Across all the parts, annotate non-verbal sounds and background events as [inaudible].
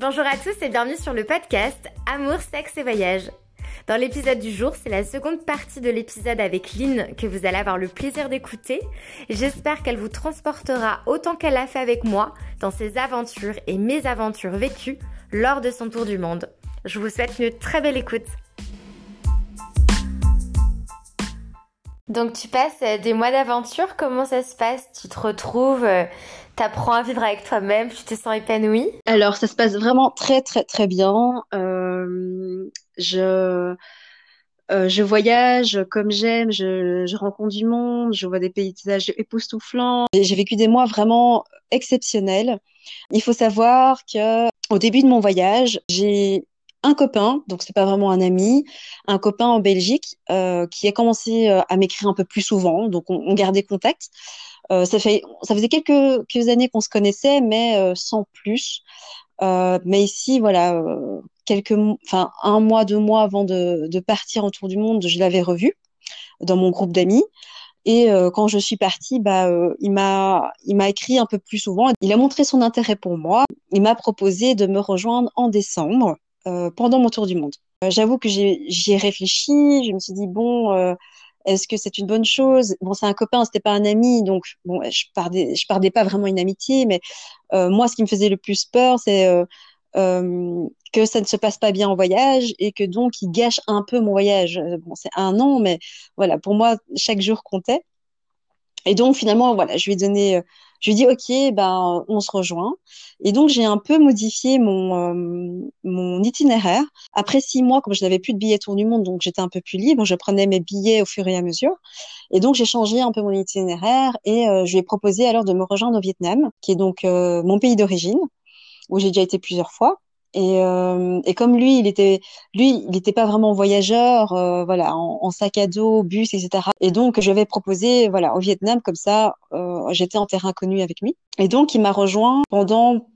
Bonjour à tous et bienvenue sur le podcast Amour, sexe et voyage. Dans l'épisode du jour, c'est la seconde partie de l'épisode avec Lynn que vous allez avoir le plaisir d'écouter. J'espère qu'elle vous transportera autant qu'elle l'a fait avec moi dans ses aventures et mes aventures vécues lors de son tour du monde. Je vous souhaite une très belle écoute. Donc tu passes euh, des mois d'aventure, comment ça se passe? Tu te retrouves, euh, t'apprends à vivre avec toi-même, tu te sens épanouie? Alors ça se passe vraiment très très très bien. Euh, je je voyage comme j'aime, je, je rencontre du monde, je vois des paysages époustouflants. J'ai vécu des mois vraiment exceptionnels. Il faut savoir que au début de mon voyage, j'ai un copain, donc c'est pas vraiment un ami, un copain en Belgique euh, qui a commencé euh, à m'écrire un peu plus souvent, donc on, gardait contact. Euh, ça fait, ça faisait quelques, quelques années qu'on se connaissait, mais euh, sans plus. Euh, mais ici, voilà, quelques, enfin un mois, deux mois avant de, de partir en tour du monde, je l'avais revu dans mon groupe d'amis. Et quand je suis partie, bah, il m'a, il m'a écrit un peu plus souvent. Il a montré son intérêt pour moi. Il m'a proposé de me rejoindre en décembre euh, pendant mon tour du monde. Euh, j'avoue que j'y ai réfléchi, je me suis dit bon, euh, est-ce que c'est une bonne chose? Bon, c'est un copain, c'était pas un ami, donc bon, je perdais, je pas vraiment une amitié, mais moi, ce qui me faisait le plus peur, c'est que ça ne se passe pas bien en voyage et que donc il gâche un peu mon voyage. Bon, c'est un an, mais voilà, pour moi, chaque jour comptait. Et donc finalement, voilà, je lui ai donné je lui dis ok, ben on se rejoint. Et donc j'ai un peu modifié mon euh, mon itinéraire. Après six mois, comme je n'avais plus de billets tour du monde, donc j'étais un peu plus libre, je prenais mes billets au fur et à mesure. Et donc j'ai changé un peu mon itinéraire et euh, je lui ai proposé alors de me rejoindre au Vietnam, qui est donc euh, mon pays d'origine, où j'ai déjà été plusieurs fois. Et, euh, et comme lui, il était, lui, il n'était pas vraiment voyageur, euh, voilà, en, sac à dos, bus, etc. Et donc, je vais proposer, voilà, au Vietnam, comme ça, euh, j'étais en terrain connu avec lui. Et donc, il m'a rejoint pendant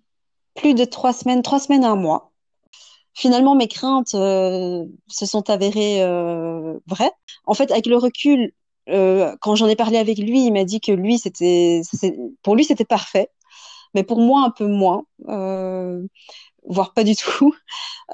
plus de trois semaines, trois semaines à un mois. Finalement, mes craintes euh, se sont avérées euh, vraies. En fait, avec le recul, quand j'en ai parlé avec lui, il m'a dit que lui, c'était, pour lui, c'était parfait mais pour moi un peu moins. Euh, voire pas du tout. [laughs]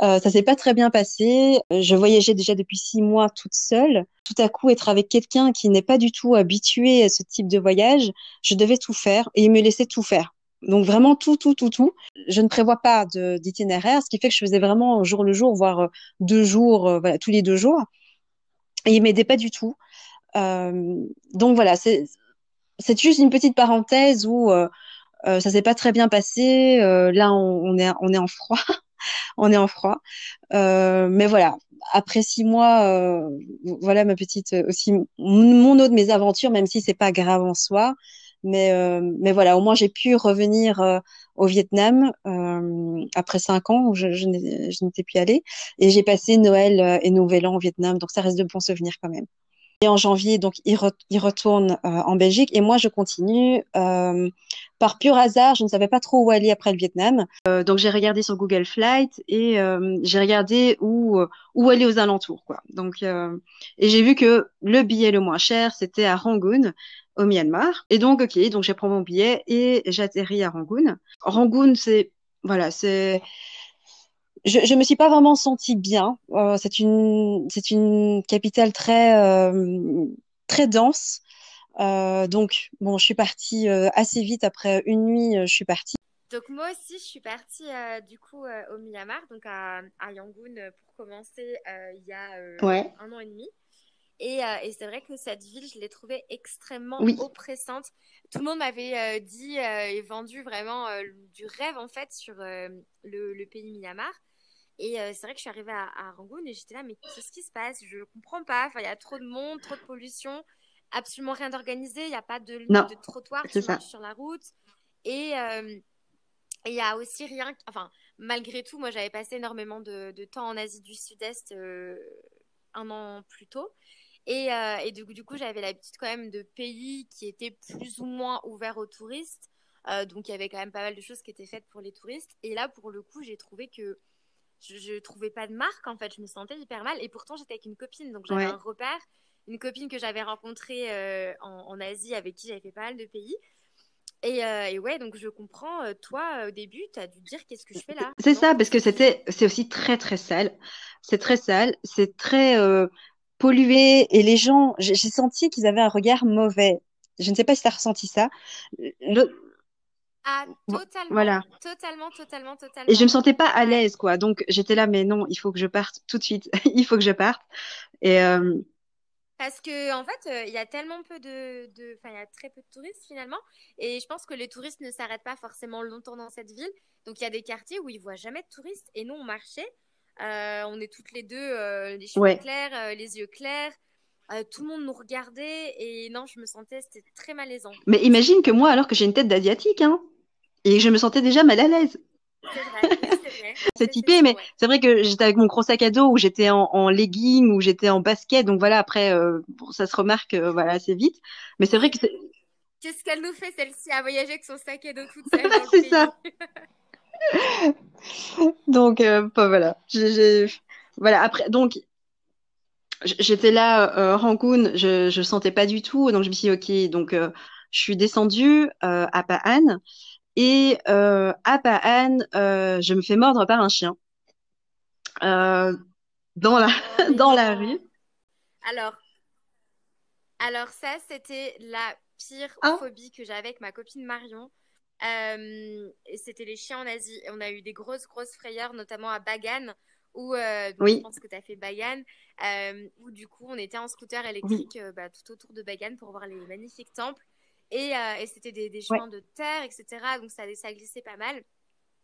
Euh, ça s'est pas très bien passé. Je voyageais déjà depuis six mois toute seule. Tout à coup, être avec quelqu'un qui n'est pas du tout habitué à ce type de voyage, je devais tout faire et il me laissait tout faire. Donc vraiment tout, tout, tout, tout. Je ne prévois pas d'itinéraire, ce qui fait que je faisais vraiment jour le jour, voire deux jours, euh, voilà, tous les deux jours. Et il m'aidait pas du tout. Euh, donc voilà, c'est c'est juste une petite parenthèse où euh, euh, ça s'est pas très bien passé. Euh, là, on, est on est en froid, [laughs] on est en froid. Euh, mais voilà, après six mois, voilà ma petite aussi mon autre mes aventures, même si c'est pas grave en soi. Mais mais voilà, au moins j'ai pu revenir au Vietnam après cinq ans où je, je n'étais plus allée et j'ai passé Noël et Nouvel An au Vietnam, donc ça reste de bons souvenirs quand même. Et en janvier, donc, il, retourne euh, en Belgique et moi, je continue. Euh, par pur hasard, je ne savais pas trop où aller après le Vietnam. Euh, donc, j'ai regardé sur Google Flight et j'ai regardé où, où aller aux alentours. Quoi. Donc, et j'ai vu que le billet le moins cher, c'était à Rangoon, au Myanmar. Et donc, ok, donc j'ai pris mon billet et j'atterris à Rangoon. Rangoon, c'est voilà, c'est je, je me suis pas vraiment sentie bien. Euh, c'est une c'est une capitale très euh, très dense. Euh, donc bon, je suis partie euh, assez vite après une nuit. Je suis partie. Donc moi aussi, je suis partie du coup au Myanmar, donc à, à Yangon pour commencer il y a un an et demi. Et, et c'est vrai que cette ville, je l'ai trouvée extrêmement oppressante. Tout le monde m'avait dit et vendu vraiment du rêve en fait sur le, le, pays Myanmar. Et euh, c'est vrai que je suis arrivée à, Rangoon et j'étais là, mais qu'est-ce qui se passe? Je comprends pas. Enfin, il y a trop de monde, trop de pollution, absolument rien d'organisé. Il n'y a pas de de trottoir, tu marches sur la route. Et il y a aussi rien. Enfin, malgré tout, moi, j'avais passé énormément de, temps en Asie du Sud-Est euh, un an plus tôt. Et, et du, du, coup, j'avais l'habitude quand même de pays qui étaient plus ou moins ouverts aux touristes. donc, il y avait quand même pas mal de choses qui étaient faites pour les touristes. Et là, pour le coup, j'ai trouvé que je, ne trouvais pas de marque en fait, je me sentais hyper mal et pourtant j'étais avec une copine donc j'avais un repère, une copine que j'avais rencontrée euh, en, Asie avec qui j'avais fait pas mal de pays Et, et, ouais, donc je comprends, toi, au début, tu as dû dire qu'est-ce que je fais là C'est ça, parce que c'était, c'est aussi très, très sale. C'est très sale, c'est très pollué. Et les gens, j'ai senti qu'ils avaient un regard mauvais. Je ne sais pas si tu as ressenti ça. Le, ah, totalement. Voilà. Totalement, totalement, totalement. Et je me sentais pas à l'aise, quoi. Donc, j'étais là, mais non, il faut que je parte tout de suite. [laughs] il faut que je parte. Et. Euh... Parce que, en fait, euh, il y a tellement peu de. Enfin, il y a très peu de touristes finalement. Et je pense que les touristes ne s'arrêtent pas forcément longtemps dans cette ville. Donc, il y a des quartiers où ils voient jamais de touristes. Et nous, on marchait. Euh, on est toutes les deux, euh, les cheveux clairs, les yeux clairs. tout le monde nous regardait et non, je me sentais, c'était très malaisant. Mais imagine que moi, alors que j'ai une tête d'asiatique, hein, et je me sentais déjà mal à l'aise. C'est vrai, c'est vrai. [laughs] c'est typé, mais c'est vrai que j'étais avec mon gros sac à dos, où j'étais en, en legging, où j'étais en basket, donc voilà, après, euh, ça se remarque euh, voilà, assez vite. Mais c'est vrai que c'est... Qu'est-ce qu'elle nous fait, celle-ci, à voyager avec son sac à dos toute [laughs] seule C'est ça. [laughs] donc, euh, bah, voilà. J'ai, voilà, après, donc, j'étais là, euh, Rangoon, je, je sentais pas du tout, donc je me suis dit, ok, donc, je suis descendue à Pa'an. Et euh, à Pa'an, euh, je me fais mordre par un chien euh, dans la oh, [laughs] dans la rue. Alors, alors ça, c'était la pire ah. phobie que j'avais avec ma copine Marion. c'était les chiens en Asie. On a eu des grosses, grosses frayeurs, notamment à Bagan, où oui. je pense que tu as fait Bagan, où du coup on était en scooter électrique bah, tout autour de Bagan pour voir les magnifiques temples. Euh, et, c'était des, des chemins de terre, etc. Donc ça, ça glissait pas mal.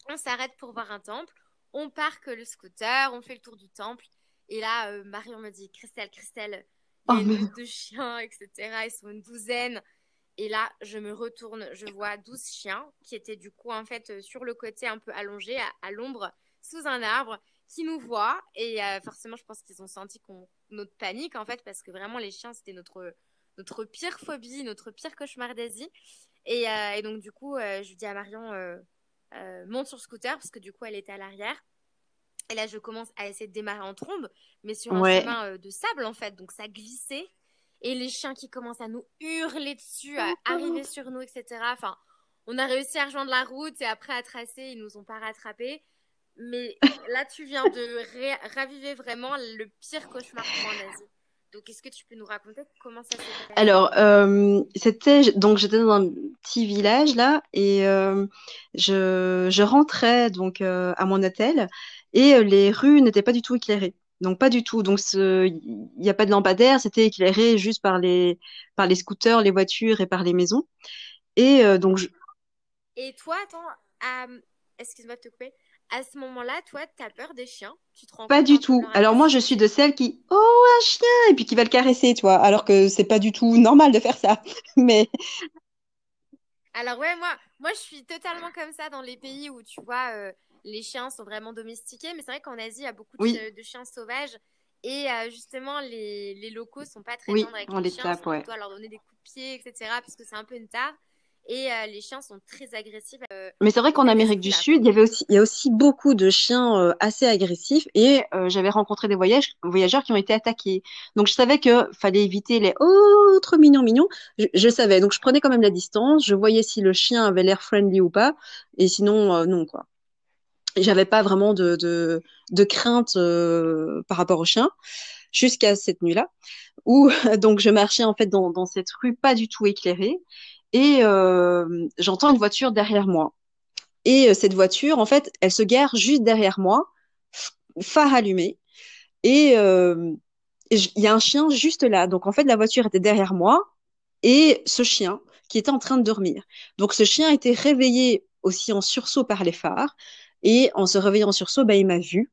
On s'arrête pour voir un temple. On parque le scooter, on fait le tour du temple. Et là, euh, Marion me dit Christelle, Christelle, il y a oh, une de chiens, etc. Ils sont une douzaine. Et là, je me retourne, je vois 12 chiens qui étaient du coup en fait euh, sur le côté un peu allongé, à, l'ombre, sous un arbre, qui nous voient. Et forcément, je pense qu'ils ont senti qu'on, notre panique en fait, parce que vraiment les chiens, c'était notre notre pire phobie, notre pire cauchemar d'Asie. Et, euh, donc, du coup, euh, je dis à Marion, euh, monte sur le scooter, parce que du coup, elle était à l'arrière. Et là, je commence à essayer de démarrer en trombe, mais sur un chemin de sable, en fait. Donc, ça glissait. Et les chiens qui commencent à nous hurler dessus, à [laughs] arriver sur nous, etc. Enfin, on a réussi à rejoindre la route et après à tracer, ils nous ont pas rattrapés. Mais là, tu viens de raviver vraiment le pire cauchemar pour en Asie. Donc, est-ce que tu peux nous raconter comment ça s'est passé? Alors, euh, c'était donc j'étais dans un petit village là et euh, je, je, rentrais donc euh, à mon hôtel et les rues n'étaient pas du tout éclairées. Donc pas du tout. Donc il n'y a pas de lampadaire, c'était éclairé juste par les par les scooters, les voitures et par les maisons. Et donc je... Et toi, attends, excuse-moi de te couper à ce moment-là, toi, tu as peur des chiens? Tu te rends Pas du tout. Alors moi, je suis de celles qui oh un chien et puis qui va le caresser, tu vois, alors que c'est pas du tout normal de faire ça. [laughs] Mais alors ouais, moi, moi, je suis totalement comme ça dans les pays où tu vois euh, les chiens sont vraiment domestiqués, mais c'est vrai qu'en Asie, il y a beaucoup de, chiens sauvages. Et euh, justement, les, les, locaux sont pas très oui, avec on les, les chiens. Tape, ouais. leur donner des coups de pied, etc. Parce que c'est un peu une tare et euh, les chiens sont très agressifs. Euh, Mais c'est vrai qu'en Amérique du Sud, il y avait aussi, il y a aussi beaucoup de chiens euh, assez agressifs et j'avais rencontré des voyages, voyageurs qui ont été attaqués. Donc je savais que fallait éviter les autres mignons mignons. Je, savais, donc je prenais quand même la distance, je voyais si le chien avait l'air friendly ou pas, et sinon non quoi. J'avais pas vraiment de, de, de crainte par rapport au chien jusqu'à cette nuit-là où [laughs] donc je marchais en fait dans, dans cette rue pas du tout éclairée et euh, j'entends une voiture derrière moi. Et euh, cette voiture, en fait, elle se gare juste derrière moi, phare allumé. Et euh, il y a un chien juste là. Donc, en fait, la voiture était derrière moi et ce chien qui était en train de dormir. Donc, ce chien était réveillé aussi en sursaut par les phares. Et en se réveillant en sursaut, bah, il m'a vu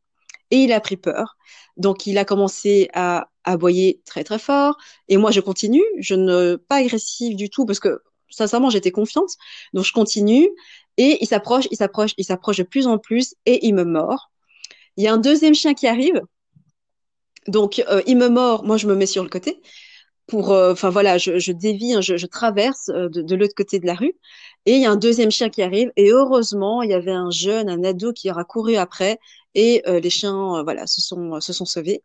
et il a pris peur. Donc, il a commencé à aboyer très très fort. Et moi, je continue. Je ne pas agressive du tout parce que sincèrement, j'étais confiante. Donc, je continue et il s'approche, il s'approche, il s'approche de plus en plus et il me mord. Il y a un deuxième chien qui arrive. Donc, euh, il me mord, moi, je me mets sur le côté pour, euh, enfin voilà, je, dévie, hein, je, je, traverse euh, de, de l'autre côté de la rue, et il y a un deuxième chien qui arrive, et heureusement, il y avait un jeune, un ado qui aura couru après, et euh, les chiens, voilà, se sont se sont sauvés.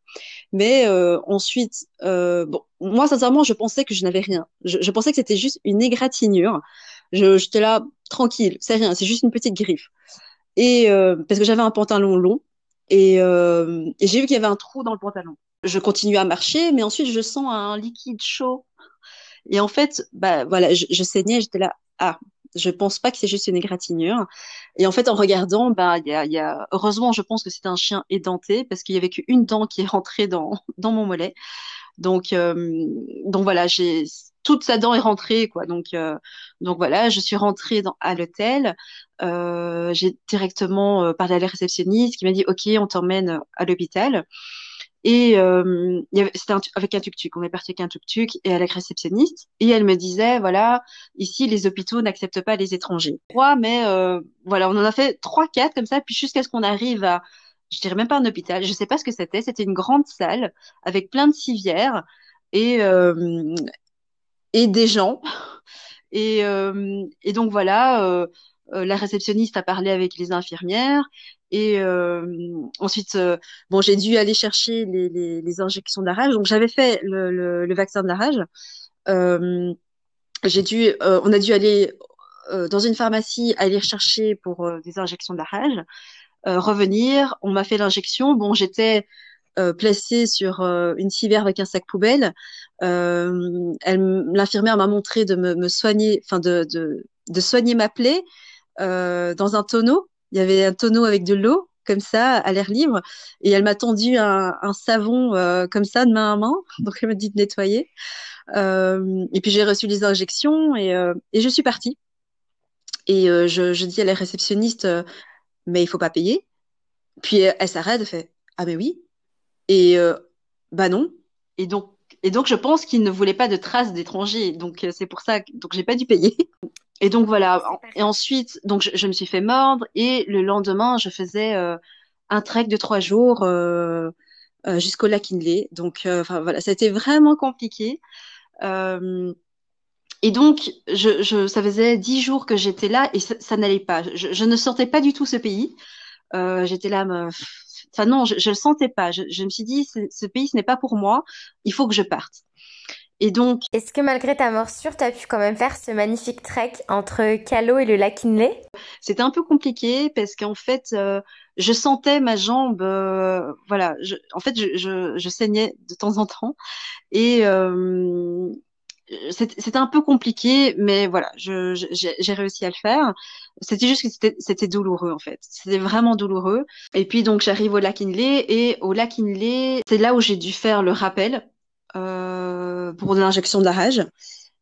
Mais ensuite, bon, moi sincèrement, je pensais que je n'avais rien. Je, je pensais que c'était juste une égratignure. j'étais là tranquille, c'est rien, c'est juste une petite griffe. Et euh, parce que j'avais un pantalon long et, euh, et j'ai vu qu'il y avait un trou dans le pantalon. Je continue à marcher, mais ensuite je sens un liquide chaud. Et en fait, bah voilà, je, je saignais, j'étais là, ah, je pense pas que c'est juste une égratignure. Et en fait, en regardant, bah, y a, y a, heureusement, je pense que c'était un chien édenté parce qu'il y avait qu'une dent qui est rentrée dans, [laughs] dans mon mollet. Donc, euh, donc voilà, j'ai toute sa dent est rentrée, quoi. Donc, euh, donc voilà, je suis rentrée dans, à l'hôtel. Euh, j'ai directement euh, parlé à la réceptionniste qui m'a dit, OK, on t'emmène à l'hôpital. Et euh, c'était avec un tuk-tuk. On est parti avec un tuk-tuk et la réceptionniste. Et elle me disait, voilà, ici, les hôpitaux n'acceptent pas les étrangers. Trois, mais euh, voilà, on en a fait trois, quatre comme ça, puis jusqu'à ce qu'on arrive à, je dirais même pas un hôpital, je sais pas ce que c'était. C'était une grande salle avec plein de civières et euh, et des gens. Et, euh, et donc voilà, euh, euh, la réceptionniste a parlé avec les infirmières et euh, ensuite, euh, bon, j'ai dû aller chercher les, injections de la rage. Donc, j'avais fait le, vaccin de la rage. Euh, j'ai dû, on a dû aller dans une pharmacie aller chercher pour des injections de la rage. revenir, on m'a fait l'injection. Bon, j'étais placée sur une civière avec un sac poubelle. l'infirmière m'a montré de me, soigner, enfin de soigner ma plaie dans un tonneau il y avait un tonneau avec de l'eau, comme ça, à l'air libre. Et elle m'a tendu un, savon euh, comme ça, de main à main. [laughs] Donc, elle m'a dit de nettoyer. Euh, et puis, j'ai reçu les injections et, euh, je suis partie. Et je, dis à la réceptionniste, mais il faut pas payer. Puis, elle s'arrête, elle fait, ah ben oui. Et bah non. Et donc, et donc, je pense qu'il ne voulait pas de traces d'étrangers. Donc, c'est pour ça que donc j'ai pas dû payer. [laughs] Et donc voilà. Et ensuite, donc je, je, me suis fait mordre et le lendemain, je faisais euh, un trek de trois jours euh, euh, jusqu'au lac Inley. Donc euh, enfin voilà, c'était vraiment compliqué. Euh, et donc, je, je, ça faisait dix jours que j'étais là et ça, ça n'allait pas. Je, je, ne sentais pas du tout ce pays. j'étais là, me... enfin non, je, je le sentais pas. Je, je me suis dit, ce pays, ce n'est pas pour moi. Il faut que je parte. Et donc. Est-ce que malgré ta morsure, tu as pu quand même faire ce magnifique trek entre Calo et le lac Inlay C'était un peu compliqué parce qu'en fait, euh, je sentais ma jambe, euh, voilà, je, en fait, je, je, je, saignais de temps en temps et euh, c'était un peu compliqué, mais voilà, j'ai réussi à le faire. C'était juste que c'était douloureux en fait. C'était vraiment douloureux. Et puis donc j'arrive au lac Inlay et au lac Inlay, c'est là où j'ai dû faire le rappel euh, pour l'injection de la rage.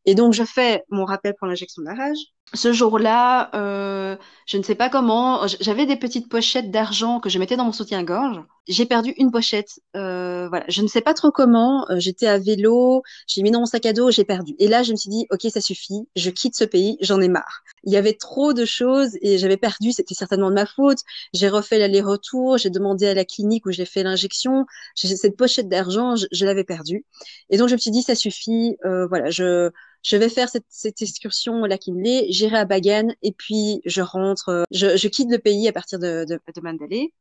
Et donc, je fais mon rappel pour l'injection de la rage. Ce jour-là, euh, je ne sais pas comment, j'avais des petites pochettes d'argent que je mettais dans mon soutien-gorge. J'ai perdu une pochette. Euh, voilà, je ne sais pas trop comment. Euh, j'étais à vélo, j'ai mis dans mon sac à dos, j'ai perdu. Et là, je me suis dit, ok, ça suffit. Je quitte ce pays, j'en ai marre. Il y avait trop de choses et j'avais perdu. C'était certainement de ma faute. J'ai refait l'aller-retour. J'ai demandé à la clinique où j'ai fait l'injection. Cette pochette d'argent, je, je l'avais perdue. Et donc, je me suis dit, ça suffit. Euh, voilà, je je vais faire cette, cette excursion au lac Inle, j'irai à Bagan et puis je rentre, euh, je, je quitte le pays à partir de, de, de Mandalay.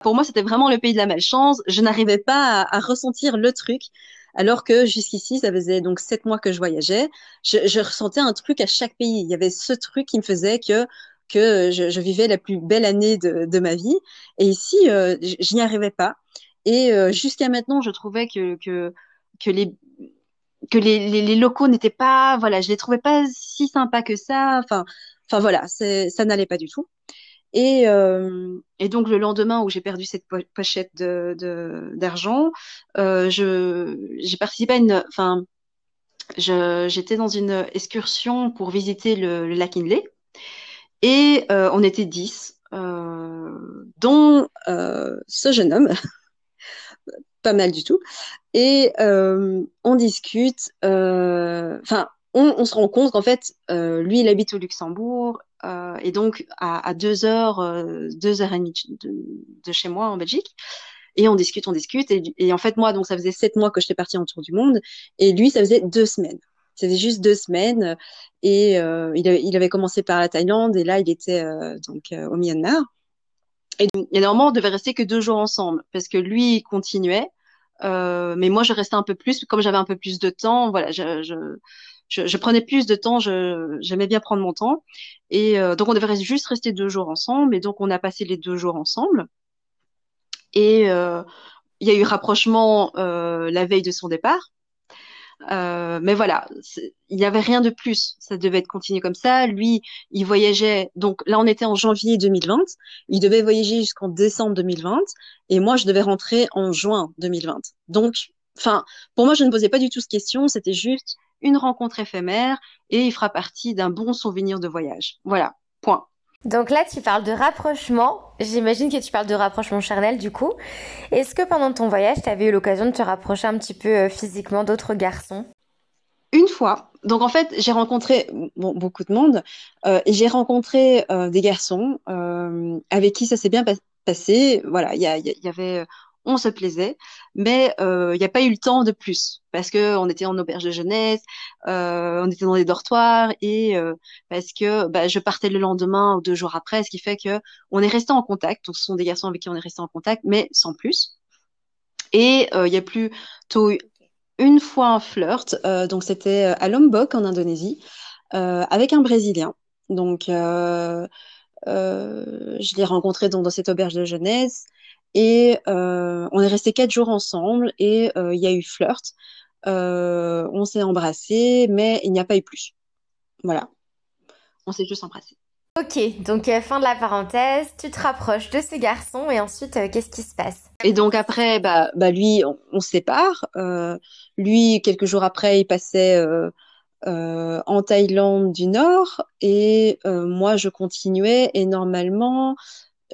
Pour moi, c'était vraiment le pays de la malchance. Je n'arrivais pas à, à, ressentir le truc, alors que jusqu'ici, ça faisait donc sept mois que je voyageais. Je, je, ressentais un truc à chaque pays. Il y avait ce truc qui me faisait que que je, je vivais la plus belle année de, de ma vie. Et ici, euh, je n'y arrivais pas. Et euh, jusqu'à maintenant, je trouvais que que que les que les, les, locaux n'étaient pas, voilà, je les trouvais pas si sympas que ça. Enfin, enfin voilà, ça n'allait pas du tout. Et, euh, et donc le lendemain où j'ai perdu cette pochette de d'argent, euh, j'ai participé à une, enfin, j'étais dans une excursion pour visiter le, le lac Inlay et euh, on était dix, euh, dont ce jeune homme [laughs] pas mal du tout. Et euh, on discute, euh, enfin, on, on, se rend compte qu'en fait, euh, lui, il habite au Luxembourg, euh, et donc à, à, deux heures, euh, deux heures et demie de, de, chez moi en Belgique. Et on discute, on discute, et, en fait, moi, donc ça faisait sept mois que j'étais partie en tour du monde, et lui, ça faisait deux semaines. C'était juste deux semaines, et euh, il, avait, il, avait, commencé par la Thaïlande, et là, il était donc au Myanmar. Et, et normalement, on devait rester que deux jours ensemble, parce que lui, il continuait. Euh, mais moi, je restais un peu plus, comme j'avais un peu plus de temps, voilà, je, je, je, prenais plus de temps, j'aimais bien prendre mon temps. Et euh, donc on devait juste rester deux jours ensemble. Et donc on a passé les deux jours ensemble. Et euh, il y a eu rapprochement euh, la veille de son départ. Euh, mais voilà, il n'y avait rien de plus. Ça devait être continué comme ça. Lui, il voyageait. Donc là, on était en janvier 2020. Il devait voyager jusqu'en décembre 2020. Et moi, je devais rentrer en juin 2020. Donc, enfin, pour moi, je ne posais pas du tout cette question. C'était juste une rencontre éphémère et il fera partie d'un bon souvenir de voyage. Voilà, point. Donc là, tu parles de rapprochement. J'imagine que tu parles de rapprochement charnel du coup. Est-ce que pendant ton voyage, tu avais eu l'occasion de te rapprocher un petit peu euh, physiquement d'autres garçons? Une fois. Donc en fait, j'ai rencontré beaucoup de monde euh, et j'ai rencontré euh, des garçons avec qui ça s'est bien passé. Voilà, il y, y, avait on se plaisait, mais il euh, n'y a pas eu le temps de plus parce que on était en auberge de jeunesse, euh, on était dans des dortoirs et euh, parce que bah, je partais le lendemain ou deux jours après, ce qui fait que on est resté en contact. Donc ce sont des garçons avec qui on est resté en contact, mais sans plus. Et il y a plutôt une fois un flirt, donc c'était à Lombok en Indonésie, avec un Brésilien. Donc je l'ai rencontré dans cette auberge de jeunesse. Et euh, on est resté quatre jours ensemble et euh, il y a eu flirt. Euh, on s'est embrassé, mais il n'y a pas eu plus. Voilà. On s'est juste embrassé. Ok, donc fin de la parenthèse, tu te rapproches de ce garçon et ensuite qu'est-ce qui se passe? Et donc après, bah, bah lui, on, se sépare. lui, quelques jours après, il passait en Thaïlande du Nord et moi, je continuais et normalement,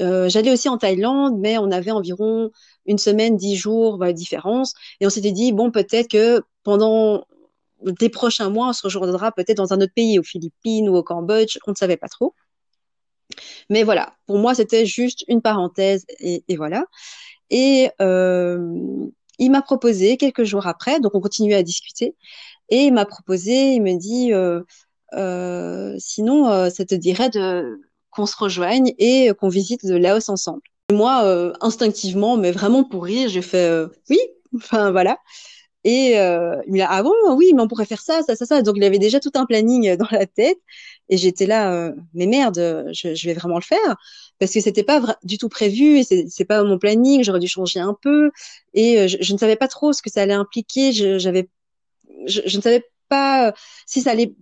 euh, j'allais aussi en Thaïlande, mais on avait environ une semaine, dix jours de différence. Et on s'était dit, bon, peut-être que pendant des prochains mois, on se rejoindra peut-être dans un autre pays, aux Philippines ou au Cambodge, on ne savait pas trop. Mais voilà, pour moi, c'était juste une parenthèse et, voilà. Et euh, il m'a proposé quelques jours après, donc on continuait à discuter, et il m'a proposé, il me dit, euh, euh, sinon, ça te dirait de qu'on se rejoigne et qu'on visite le Laos ensemble. moi, euh, instinctivement, mais vraiment pour rire, j'ai fait euh, oui, enfin voilà. Et euh, il m'a dit ah bon, oui, mais on pourrait faire ça, ça, ça, ça. Donc il avait déjà tout un planning [laughs] dans la tête. Et j'étais là, mais merde, je, vais vraiment le faire parce que c'était pas du tout prévu et c'est pas mon planning. J'aurais dû changer un peu et je, ne savais pas trop ce que ça allait impliquer. J'avais, je, ne savais pas si ça allait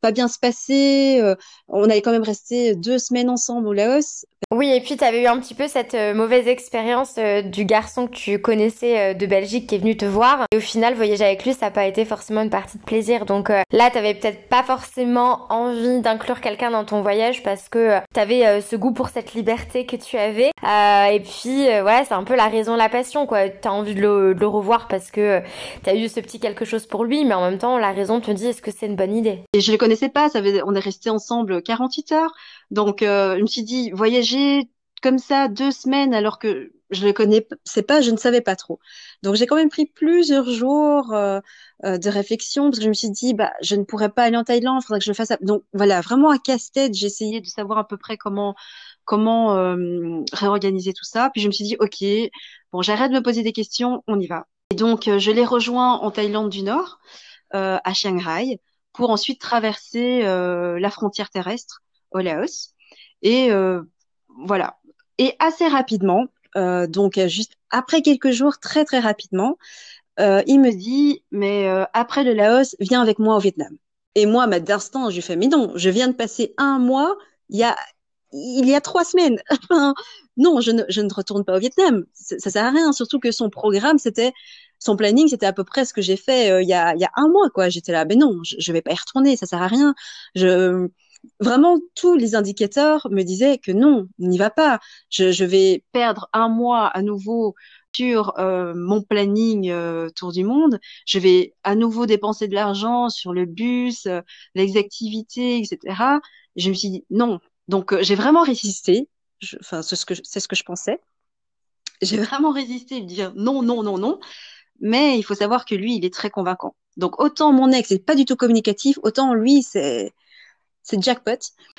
pas bien se passer. Euh, on allait quand même rester deux semaines ensemble au Laos. Oui, et puis tu avais eu un petit peu cette euh, mauvaise expérience euh, du garçon que tu connaissais de Belgique qui est venu te voir. Et au final, voyager avec lui, ça n'a pas été forcément une partie de plaisir. Donc là, tu avais peut-être pas forcément envie d'inclure quelqu'un dans ton voyage parce que tu avais ce goût pour cette liberté que tu avais. et puis, ouais, c'est un peu la raison, la passion, quoi. Tu as envie de le, de le, revoir parce que tu as eu ce petit quelque chose pour lui, mais en même temps, la raison te dit est-ce que c'est une bonne idée? Et je le connaissais pas, on est resté ensemble 48 heures. Donc, euh, je me suis dit, voyager comme ça deux semaines alors que je le connais c'est pas, je ne savais pas trop. Donc, j'ai quand même pris plusieurs jours euh, euh, de réflexion parce que je me suis dit, bah, je ne pourrais pas aller en Thaïlande, il faudrait que je le fasse. Donc, voilà, vraiment à casse-tête, essayé de savoir à peu près comment comment réorganiser tout ça. Puis je me suis dit, ok, bon, j'arrête de me poser des questions, on y va. Et donc, je l'ai rejoint en Thaïlande du Nord, à Chiang Rai pour ensuite traverser euh, la frontière terrestre au Laos. Et euh, voilà. Et assez rapidement, euh, donc juste après quelques jours, très très rapidement, il me dit, mais après le Laos, viens avec moi au Vietnam. Et moi, ma d'instant, je lui fais, mais non, je viens de passer un mois, il y a, il y a trois semaines. [laughs] non, je ne, je ne retourne pas au Vietnam. Ça, ça sert à rien, surtout que son programme, c'était son planning, c'était à peu près ce que j'ai fait euh, il, y a, un mois, quoi. J'étais là, ben non, je, je vais pas y retourner, ça sert à rien. Je, vraiment, tous les indicateurs me disaient que non, n'y va pas. Je, vais perdre un mois à nouveau sur euh, mon planning euh, tour du monde. Je vais à nouveau dépenser de l'argent sur le bus, les activités, etc. je me suis dit non. Donc j'ai vraiment résisté. Enfin, c'est ce que c'est ce que je pensais. J'ai vraiment résisté, de dire non, non, non, non mais il faut savoir que lui, il est très convaincant. Donc autant mon ex n'est pas du tout communicatif, autant lui, c'est jackpot.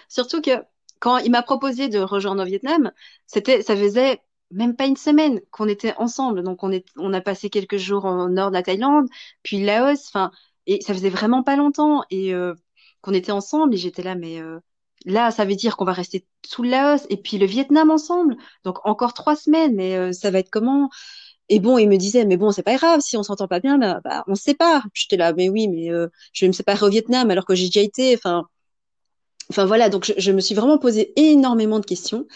Surtout que quand il m'a proposé de rejoindre au Vietnam, c'était ça faisait même pas une semaine qu'on était ensemble. Donc on a passé quelques jours au nord de la Thaïlande, puis Laos. Enfin, Et ça faisait vraiment pas longtemps et qu'on était ensemble et j'étais là, mais là, ça veut dire qu'on va rester sous le Laos et puis le Vietnam ensemble. Donc encore trois semaines, mais ça va être comment? Et bon, il me disait, mais bon, c'est pas grave, si on s'entend pas bien, bah, bah on se sépare. J'étais là, mais oui, mais je vais me séparer au Vietnam alors que j'ai déjà été. Enfin, enfin voilà, donc je, je, me suis vraiment posé énormément de questions.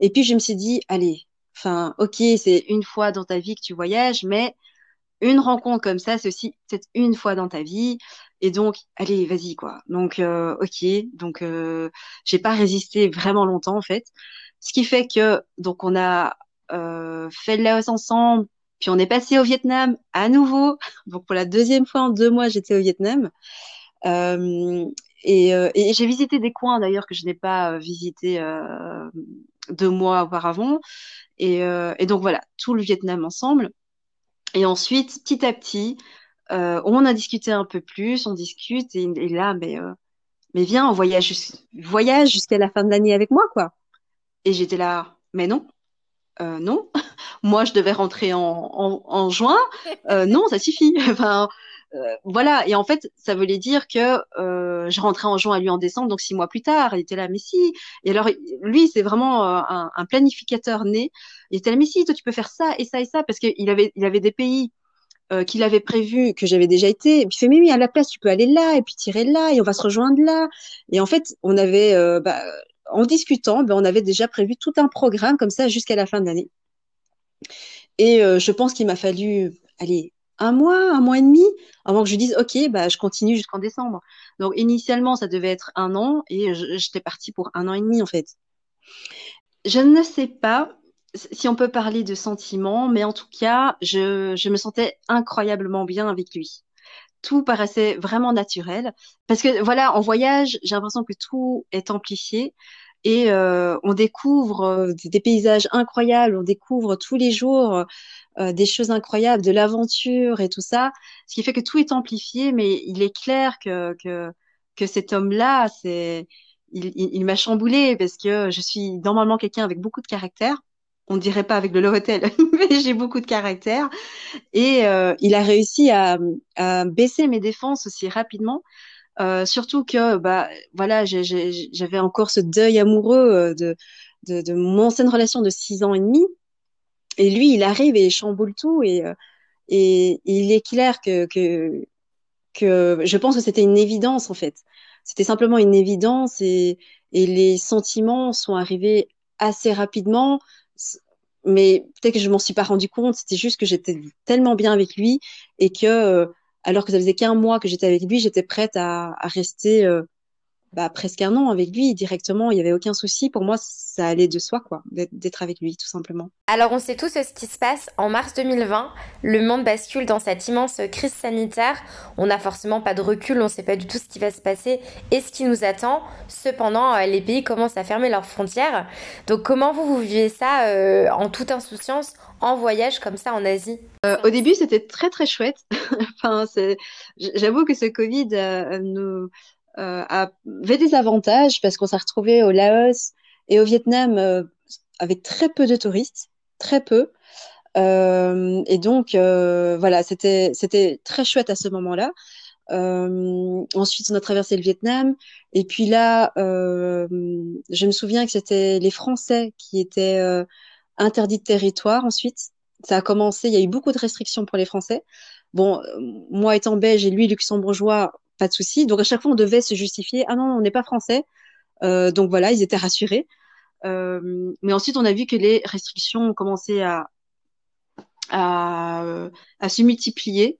Et puis je me suis dit, allez, enfin, ok, c'est une fois dans ta vie que tu voyages, mais une rencontre comme ça, c'est aussi peut-être une fois dans ta vie. Et donc, allez, vas-y quoi. Donc, euh, ok. Donc, euh, j'ai pas résisté vraiment longtemps en fait. Ce qui fait que donc on a euh, fait le Laos ensemble, puis on est passé au Vietnam à nouveau. Donc pour la deuxième fois en deux mois, j'étais au Vietnam. Euh, et, euh, et j'ai visité des coins d'ailleurs que je n'ai pas visité deux mois auparavant. Et, donc voilà, tout le Vietnam ensemble. Et ensuite, petit à petit, euh, on a discuté un peu plus, on discute, et, là, mais, euh, mais viens, on voyage, voyage jusqu'à la fin de l'année avec moi, quoi. Et j'étais là, mais non, euh, non, [laughs] moi je devais rentrer en, juin, euh, non, ça suffit. [laughs] enfin, euh, voilà, et en fait, ça voulait dire que euh, je rentrais en juin à lui en décembre, donc six mois plus tard, il était là, mais si. Et alors, lui, c'est vraiment un, planificateur né. Il était là, mais si, toi, tu peux faire ça et ça et ça, parce qu'il avait, il avait des pays qu'il avait prévu, que j'avais déjà été. Et puis il fait, mais oui, à la place, tu peux aller là, et puis tirer là, et on va se rejoindre là. Et en fait, on avait, bah, en discutant, ben, on avait déjà prévu tout un programme comme ça jusqu'à la fin de l'année. Et je pense qu'il m'a fallu, allez, un mois, un mois et demi, avant que je dise, OK, bah, je continue jusqu'en décembre. Donc, initialement, ça devait être un an et j'étais partie pour un an et demi, en fait. Je ne sais pas si on peut parler de sentiments, mais en tout cas, je me sentais incroyablement bien avec lui. Tout paraissait vraiment naturel. Parce que, voilà, en voyage, j'ai l'impression que tout est amplifié et euh, on découvre euh, des paysages incroyables, on découvre tous les jours euh, des choses incroyables, de l'aventure et tout ça, ce qui fait que tout est amplifié, mais il est clair que que, que cet homme-là, c'est il, il, m'a chamboulé parce que je suis normalement quelqu'un avec beaucoup de caractère. On dirait pas avec le Hotel, [laughs] mais j'ai beaucoup de caractère. Et euh, il a réussi à, baisser mes défenses aussi rapidement. Euh, surtout que, bah, voilà, j'avais encore ce deuil amoureux de, de, mon ancienne relation de six ans et demi. Et lui, il arrive et il chamboule tout. Et, euh, il est clair que, je pense que c'était une évidence, en fait. C'était simplement une évidence et les sentiments sont arrivés assez rapidement. Mais peut-être que je m'en suis pas rendu compte. C'était juste que j'étais tellement bien avec lui et que, euh, alors que ça faisait qu'un mois que j'étais avec lui, j'étais prête à, à rester euh, bah, presque un an avec lui directement. Il n'y avait aucun souci. Pour moi, ça allait de soi, quoi, d'être avec lui, tout simplement. Alors, on sait tous ce qui se passe. En mars 2020, le monde bascule dans cette immense crise sanitaire. On n'a forcément pas de recul, on ne sait pas du tout ce qui va se passer et ce qui nous attend. Cependant, euh, les pays commencent à fermer leurs frontières. Donc, comment vous, vous vivez ça euh, en toute insouciance en voyage comme ça en Asie? Euh, Au début, c'était très très chouette. [laughs] enfin, j'avoue que ce Covid nous euh, avait des avantages parce qu'on s'est retrouvé au Laos et au Vietnam euh, avec très peu de touristes, très peu. Euh, et donc voilà, c'était très chouette à ce moment-là. ensuite, on a traversé le Vietnam. Et puis là, je me souviens que c'était les Français qui étaient interdits de territoire. Ensuite, ça a commencé. Il y a eu beaucoup de restrictions pour les Français. Bon, moi étant belge et lui luxembourgeois, pas de souci. Donc à chaque fois, on devait se justifier. Ah non, on n'est pas français. Euh, donc voilà, ils étaient rassurés. Euh, mais ensuite, on a vu que les restrictions ont commencé à, se multiplier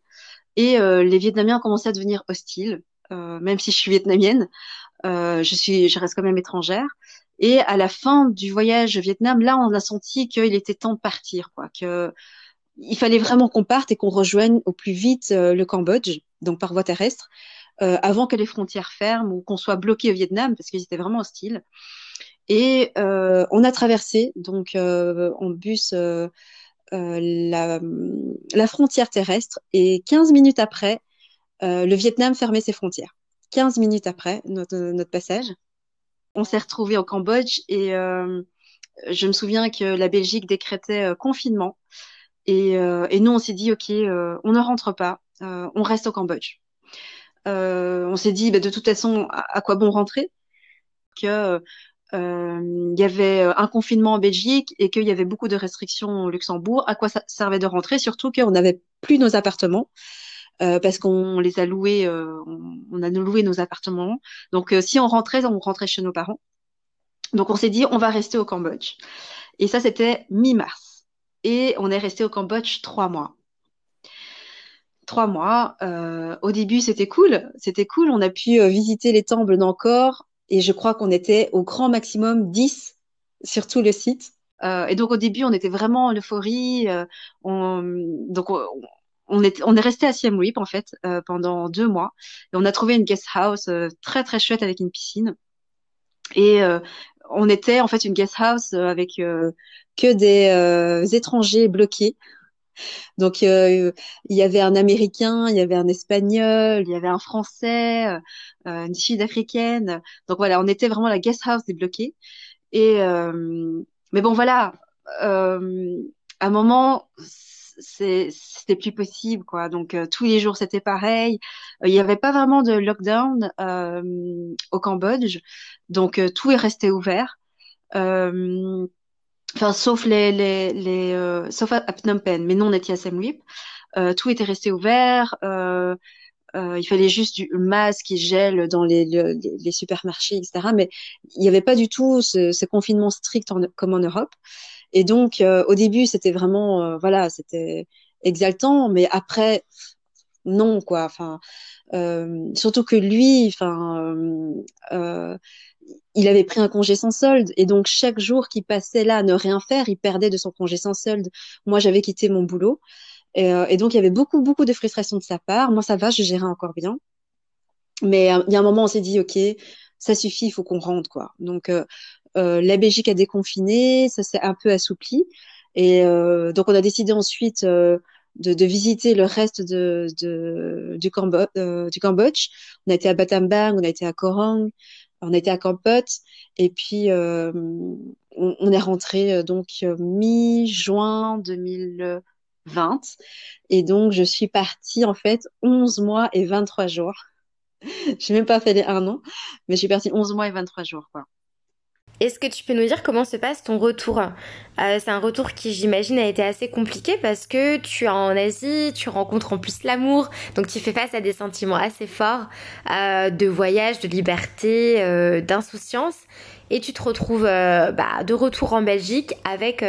et euh, les Vietnamiens ont commencé à devenir hostiles. Même si je suis vietnamienne, je suis, je reste quand même étrangère. Et à la fin du voyage au Vietnam, là, on a senti qu'il était temps de partir, quoi, que il fallait vraiment qu'on parte et qu'on rejoigne au plus vite le Cambodge, donc par voie terrestre. Euh, avant que les frontières ferment ou qu'on soit bloqué au Vietnam parce qu'ils étaient vraiment hostiles. Et euh, on a traversé donc euh, en bus la, frontière terrestre et 15 minutes après, le Vietnam fermait ses frontières. 15 minutes après notre, passage, on s'est retrouvé au Cambodge et je me souviens que la Belgique décrétait confinement et, nous on s'est dit ok, on ne rentre pas, on reste au Cambodge. On s'est dit, bah, de toute façon, à, quoi bon rentrer? Que il y avait un confinement en Belgique et qu'il y avait beaucoup de restrictions au Luxembourg. À quoi ça servait de rentrer? Surtout qu'on n'avait plus nos appartements. parce qu'on les a loués, on, a loué nos appartements. Donc si on rentrait, on rentrait chez nos parents. Donc on s'est dit on va rester au Cambodge. Et ça c'était mi-mars. Et on est resté au Cambodge trois mois. Trois mois. Euh, au début c'était cool, c'était cool. On a pu euh, visiter les temples d'Angkor et je crois qu'on était au grand maximum 10 sur tout le site. Euh, et donc au début on était vraiment en euphorie. on, donc on, est, resté à Siem Reap en fait pendant deux mois on a trouvé une guest house très très chouette avec une piscine. Et on était en fait une guest house avec que des étrangers bloqués. Donc il y avait un Américain, il y avait un Espagnol, il y avait un Français, une Sud-Africaine. Donc voilà, on était vraiment la guest house des bloqués. Et mais bon voilà, à un moment c'était plus possible quoi. Donc tous les jours c'était pareil. Il n'y avait pas vraiment de lockdown au Cambodge, donc tout est resté ouvert. Enfin, sauf les, les, les sauf à Phnom Penh, mais non, on était à Siem Reap. tout était resté ouvert. Euh, il fallait juste du masque et gel dans les, les, supermarchés, etc. Mais il n'y avait pas du tout ce, ce confinement strict comme en Europe. Et donc, euh, au début, c'était vraiment, euh, voilà, c'était exaltant, mais après, non, quoi. Enfin, euh, surtout que lui, enfin, il avait pris un congé sans solde, et donc chaque jour qu'il passait là à ne rien faire, il perdait de son congé sans solde. Moi, j'avais quitté mon boulot, et, et, donc il y avait beaucoup, beaucoup de frustration de sa part. Moi, ça va, je gérais encore bien. Mais il y a un moment, on s'est dit, ok, ça suffit, il faut qu'on rentre, quoi. Donc, euh, la Belgique a déconfiné, ça s'est un peu assoupli. Et euh, donc on a décidé ensuite euh, de, visiter le reste de, du, Cambo du Cambodge. On a été à Battambang, on a été à Korong, on été à Kampot, et puis on, on, est rentré donc mi-juin 2020. Et donc je suis partie en fait 11 mois et 23 jours. [laughs] J'ai même pas fait les un an, mais je suis partie 11 mois et 23 jours quoi. Est-ce que tu peux nous dire comment se passe ton retour? Euh, C'est un retour qui, j'imagine, a été assez compliqué parce que tu es en Asie, tu rencontres en plus l'amour, donc tu fais face à des sentiments assez forts euh, de voyage, de liberté, euh, d'insouciance. Et tu te retrouves bah, de retour en Belgique avec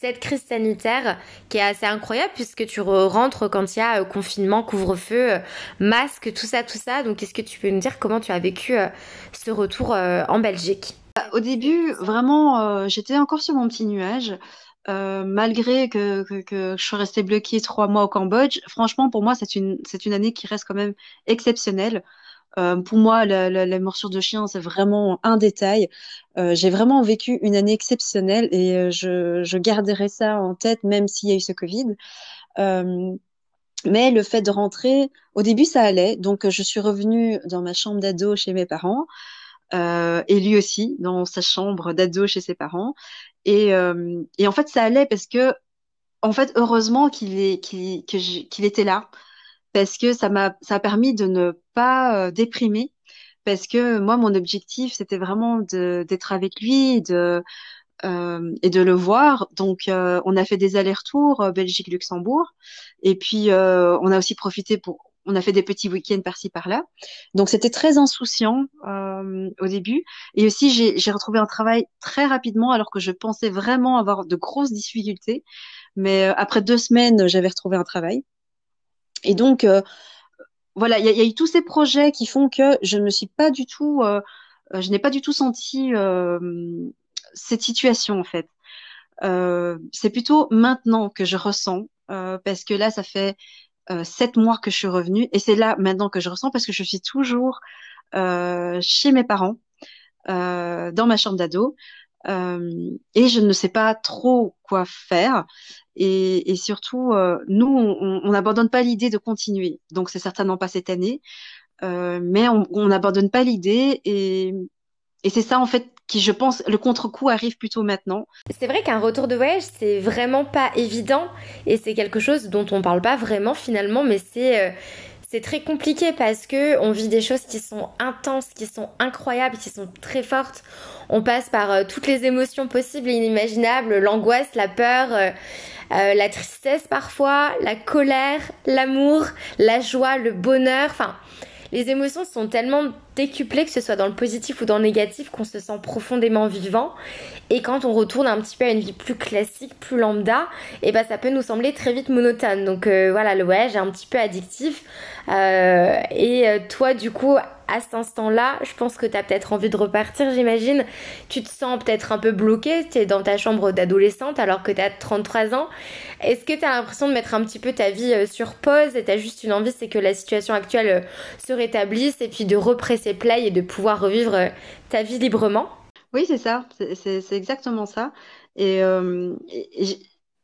cette crise sanitaire qui est assez incroyable puisque tu rentres quand il y a confinement, couvre-feu, masque, tout ça, tout ça. Donc est-ce que tu peux nous dire comment tu as vécu ce retour en Belgique? Bah, au début, vraiment, euh, j'étais encore sur mon petit nuage. Euh, malgré que, je suis restée bloquée trois mois au Cambodge, franchement, pour moi, c'est une, une année qui reste quand même exceptionnelle. Euh, pour moi, la, la, morsure de chien, c'est vraiment un détail. j'ai vraiment vécu une année exceptionnelle et je, je garderai ça en tête, même s'il y a eu ce Covid. mais le fait de rentrer, au début, ça allait. Donc, je suis revenue dans ma chambre d'ado chez mes parents euh, et lui aussi dans sa chambre d'ado chez ses parents. Et, euh, et, en fait, ça allait parce que, en fait, heureusement qu'il est, qu'il, qu'il était là, parce que ça m'a, ça a permis de ne pas euh, déprimer, parce que moi, mon objectif, c'était vraiment d'être avec lui, de euh, et de le voir. Donc, euh, on a fait des allers-retours euh, Belgique-Luxembourg, et puis on a aussi profité pour on a fait des petits week-ends par-ci par-là. Donc c'était très insouciant euh, au début. Et aussi j'ai retrouvé un travail très rapidement alors que je pensais vraiment avoir de grosses difficultés. Mais euh, après deux semaines, j'avais retrouvé un travail. Et donc euh, voilà, il y, y, a eu tous ces projets qui font que je ne me suis pas du tout, je n'ai pas du tout senti cette situation en fait. c'est plutôt maintenant que je ressens parce que là, ça fait euh, sept mois que je suis revenue. Et c'est là maintenant que je ressens parce que je suis toujours euh, chez mes parents euh, dans ma chambre d'ado et je ne sais pas trop quoi faire. Et, surtout nous on n'abandonne pas l'idée de continuer. Donc c'est certainement pas cette année. Mais on n'abandonne pas l'idée et c'est ça en fait qui, je pense, le contre-coup arrive plutôt maintenant. C'est vrai qu'un retour de voyage, c'est vraiment pas évident et c'est quelque chose dont on parle pas vraiment finalement, mais c'est euh, c'est très compliqué parce que on vit des choses qui sont intenses, qui sont incroyables, qui sont très fortes. On passe par euh, toutes les émotions possibles et inimaginables, l'angoisse, la peur, euh, la tristesse parfois, la colère, l'amour, la joie, le bonheur. Enfin, les émotions sont tellement décuplées, que ce soit dans le positif ou dans le négatif, qu'on se sent profondément vivant. Et quand on retourne un petit peu à une vie plus classique, plus lambda, et eh ben ça peut nous sembler très vite monotone. Donc euh, voilà, le voyage est un petit peu addictif. Euh, et euh, toi, du coup, à cet instant-là, je pense que tu as peut-être envie de repartir, j'imagine. Tu te sens peut-être un peu bloqué, tu es dans ta chambre d'adolescente alors que tu as 33 ans. Est-ce que tu as l'impression de mettre un petit peu ta vie sur pause et tu as juste une envie, c'est que la situation actuelle se rétablisse et puis de represser play et de pouvoir revivre ta vie librement oui, c'est ça, c'est exactement ça. Et, euh,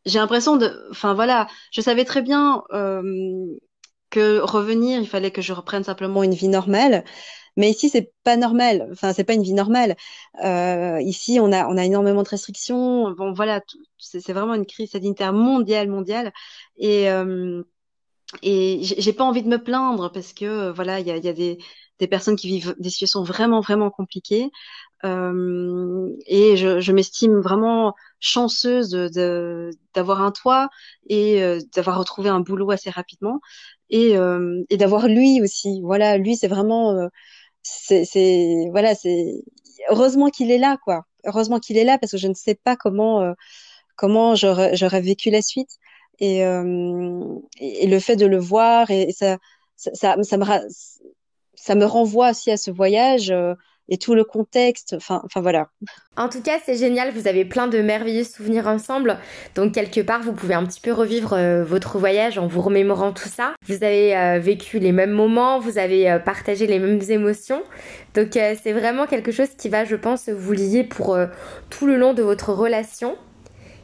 j'ai l'impression de, enfin voilà, je savais très bien euh, que revenir, il fallait que je reprenne simplement une vie normale. Mais ici, c'est pas normal. Enfin, c'est pas une vie normale. Euh, ici, on a, on a énormément de restrictions. Bon, voilà, c'est vraiment une crise sanitaire mondiale, mondiale. Et euh, et j'ai pas envie de me plaindre parce que voilà, il y a, y a des, des personnes qui vivent des situations vraiment, vraiment compliquées. Euh, et je, je m'estime vraiment chanceuse de, d'avoir un toit et euh, d'avoir retrouvé un boulot assez rapidement et, euh, et d'avoir lui aussi. Voilà, lui c'est vraiment, euh, c'est, voilà, c'est heureusement qu'il est là quoi. Heureusement qu'il est là parce que je ne sais pas comment euh, comment j'aurais, vécu la suite et, et, le fait de le voir et, ça, ça, ça, ça me ça me renvoie aussi à ce voyage et tout le contexte. Enfin, voilà. En tout cas, c'est génial. Vous avez plein de merveilleux souvenirs ensemble. Donc quelque part, vous pouvez un petit peu revivre euh, votre voyage en vous remémorant tout ça. Vous avez euh, vécu les mêmes moments, vous avez euh, partagé les mêmes émotions. Donc c'est vraiment quelque chose qui va, je pense, vous lier pour tout le long de votre relation.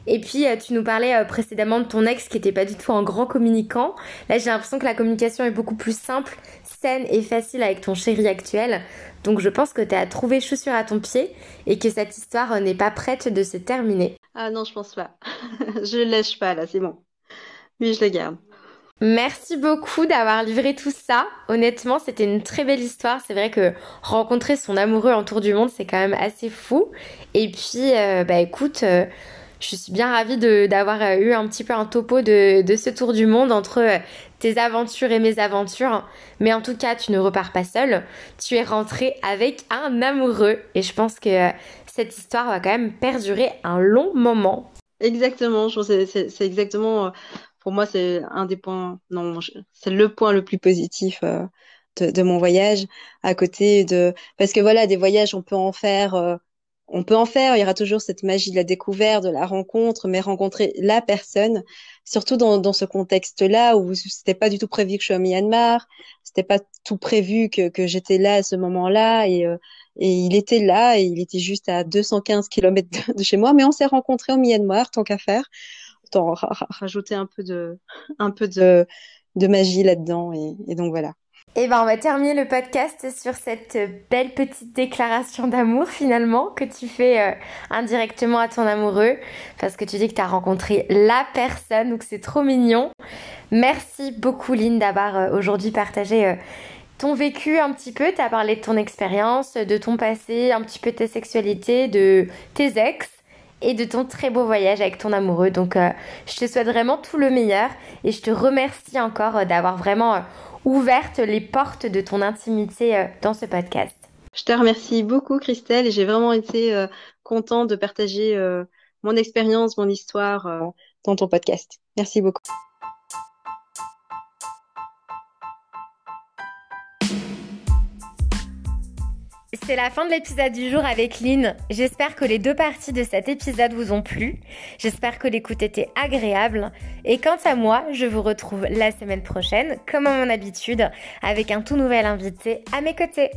Et puis, tu nous parlais précédemment de ton ex qui n'était pas du tout un grand communicant. Là, j'ai l'impression que la communication est beaucoup plus simple, saine et facile avec ton chéri actuel. Donc je pense que tu as trouvé chaussure à ton pied et que cette histoire n'est pas prête de se terminer. Ah non, je pense pas. [laughs] je le lèche pas là, c'est bon. Oui, je le garde. Merci beaucoup d'avoir livré tout ça. Honnêtement, c'était une très belle histoire. C'est vrai que rencontrer son amoureux en tour du monde, c'est quand même assez fou. Et puis, euh, bah écoute, euh, je suis bien ravie d'avoir euh, eu un petit peu un topo de, ce tour du monde entre tes aventures et mes aventures. Mais en tout cas, tu ne repars pas seule. Tu es rentrée avec un amoureux. Et je pense que euh, cette histoire va quand même perdurer un long moment. Exactement. Je c'est exactement, euh, pour moi, c'est un des points, non, c'est le point le plus positif. Euh, de, mon voyage à côté de parce que voilà des voyages on peut en faire on peut en faire, il y aura toujours cette magie de la découverte, de la rencontre, mais rencontrer la personne, surtout dans, dans ce contexte-là où c'était pas du tout prévu que je sois au Myanmar, c'était pas tout prévu que, que j'étais là à ce moment-là, et, euh, et il était là, et il était juste à 215 km de, chez moi, mais on s'est rencontrés au Myanmar, tant qu'à faire, autant rajouter un peu de, un peu de, de magie là-dedans, et, et donc voilà. Et eh ben on va terminer le podcast sur cette belle petite déclaration d'amour finalement que tu fais euh, indirectement à ton amoureux parce que tu dis que tu as rencontré la personne donc c'est trop mignon. Merci beaucoup Lynn d'avoir euh, aujourd'hui partagé euh, ton vécu un petit peu, tu as parlé de ton expérience, de ton passé, un petit peu de ta sexualité, de tes ex et de ton très beau voyage avec ton amoureux. Donc je te souhaite vraiment tout le meilleur et je te remercie encore d'avoir vraiment ouverte les portes de ton intimité euh, dans ce podcast. Je te remercie beaucoup Christelle et j'ai vraiment été euh, contente de partager euh, mon expérience, mon histoire dans ton podcast. Merci beaucoup. C'est la fin de l'épisode du jour avec Lynn. J'espère que les deux parties de cet épisode vous ont plu. J'espère que l'écoute était agréable. Et quant à moi, je vous retrouve la semaine prochaine, comme à mon habitude, avec un tout nouvel invité à mes côtés.